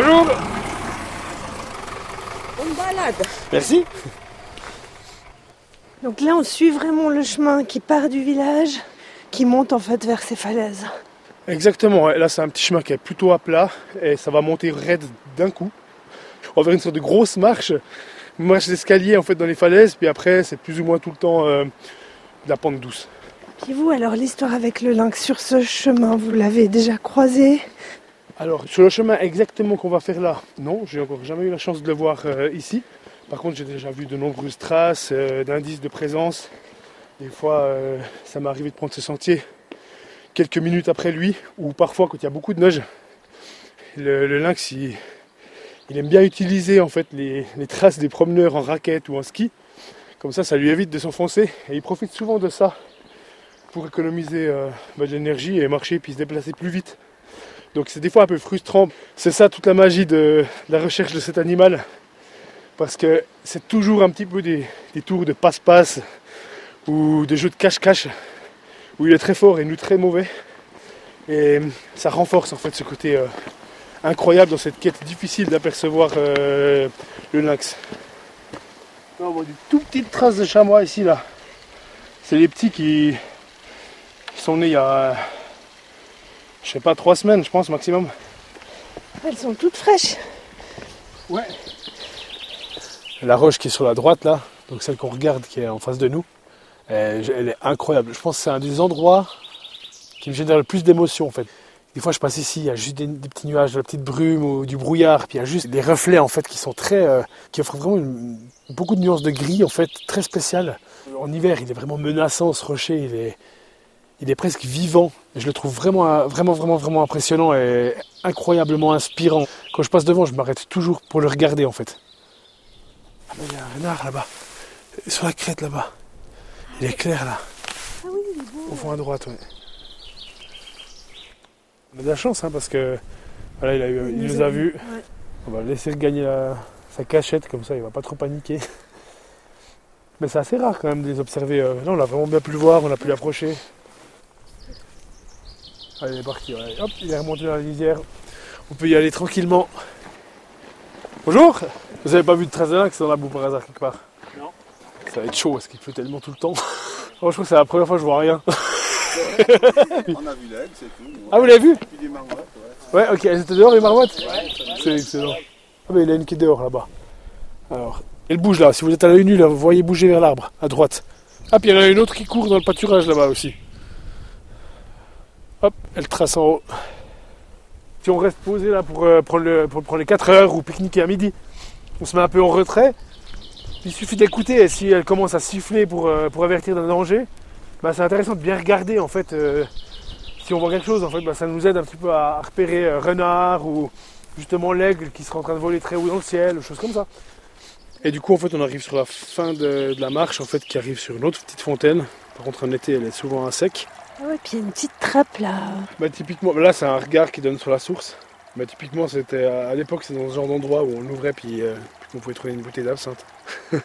Bonjour On balade. Merci Donc là, on suit vraiment le chemin qui part du village, qui monte en fait vers ces falaises. Exactement, là c'est un petit chemin qui est plutôt à plat et ça va monter raide d'un coup. On va faire une sorte de grosse marche, une marche d'escalier en fait dans les falaises, puis après c'est plus ou moins tout le temps euh, de la pente douce. Puis vous, alors l'histoire avec le lynx sur ce chemin, vous l'avez déjà croisé Alors sur le chemin exactement qu'on va faire là, non, j'ai encore jamais eu la chance de le voir euh, ici. Par contre j'ai déjà vu de nombreuses traces, euh, d'indices de présence. Des fois euh, ça m'est arrivé de prendre ce sentier quelques minutes après lui, ou parfois quand il y a beaucoup de neige. Le, lynx il, aime bien utiliser en fait les, traces des promeneurs en raquette ou en ski. Comme ça, ça lui évite de s'enfoncer et il profite souvent de ça pour économiser bah, de l'énergie et marcher puis se déplacer plus vite. Donc c'est des fois un peu frustrant. C'est ça toute la magie de, la recherche de cet animal. Parce que c'est toujours un petit peu des, tours de passe-passe ou des jeux de cache-cache où il est très fort et nous très mauvais. Et ça renforce en fait ce côté euh, incroyable dans cette quête difficile d'apercevoir euh, le lynx. Là, on voit des tout petites traces de chamois ici là. C'est les petits qui sont nés il y a, je sais pas, trois semaines je pense maximum. Elles sont toutes fraîches. Ouais. La roche qui est sur la droite là, donc celle qu'on regarde qui est en face de nous, elle, elle est incroyable. Je pense que c'est un des endroits qui me génère le plus d'émotions en fait. Des fois je passe ici, il y a juste des, des petits nuages, de la petite brume ou du brouillard, puis il y a juste des reflets en fait qui sont très, euh, qui offrent vraiment une- beaucoup de nuances de gris en fait, très spéciales. En hiver il est vraiment menaçant ce rocher, il est, il est presque vivant. Et je le trouve vraiment, euh, vraiment, vraiment, vraiment impressionnant et incroyablement inspirant. Quand je passe devant, je m'arrête toujours pour le regarder en fait. Ah il y a un renard là-bas, sur la crête là-bas. Il est clair là. Ah oui, il est beau. Au fond à droite, ouais. On a de la chance, hein, parce que voilà, il, a eu- il nous a vus. Ouais. On va le laisser gagner la- sa cachette, comme ça il va pas trop paniquer. Mais c'est assez rare quand même de les observer. euh. Là, on a vraiment bien pu le voir, on a pu l'approcher. Allez, il est parti, ouais. Hop, il est remonté dans la lisière. On peut y aller tranquillement. Bonjour Vous avez pas vu de trace de lynx dans la boue par hasard quelque part Non. Ça va être chaud parce qu'il pleut tellement tout le temps. Oh, je crois que c'est la première fois que je vois rien. On a vu l'aigle, c'est tout. Ah, vous l'avez vu Puis des marmottes, ouais. Ouais, ok, elles étaient dehors les marmottes C'est excellent. Ah, mais il y en a une qui est dehors là-bas. Alors, elle bouge là. Si vous êtes à l'œil nu, là, vous voyez bouger vers l'arbre, à droite. Ah, puis il y en a une autre qui court dans le pâturage là-bas aussi. Hop, elle trace en haut. Si on reste posé là pour, euh, prendre, les 4 heures ou pique-niquer à midi, on se met un peu en retrait. Il suffit d'écouter et si elle commence à siffler pour, euh, pour avertir d'un danger, bah, c'est intéressant de bien regarder en fait. euh, si on voit quelque chose, en fait, bah, ça nous aide un petit peu à repérer euh, renard ou justement l'aigle qui serait en train de voler très haut dans le ciel, ou choses comme ça. Et du coup, en fait, on arrive sur la fin de, de la marche, en fait, qui arrive sur une autre petite fontaine. Par contre, en été, elle est souvent à sec. Ah puis il y a une petite trappe là. Bah, typiquement, là, c'est un regard qui donne sur la source. Bah, typiquement, c'était à l'époque, c'est dans ce genre d'endroit où on l'ouvrait puis, euh, puis qu'on pouvait trouver une bouteille d'absinthe.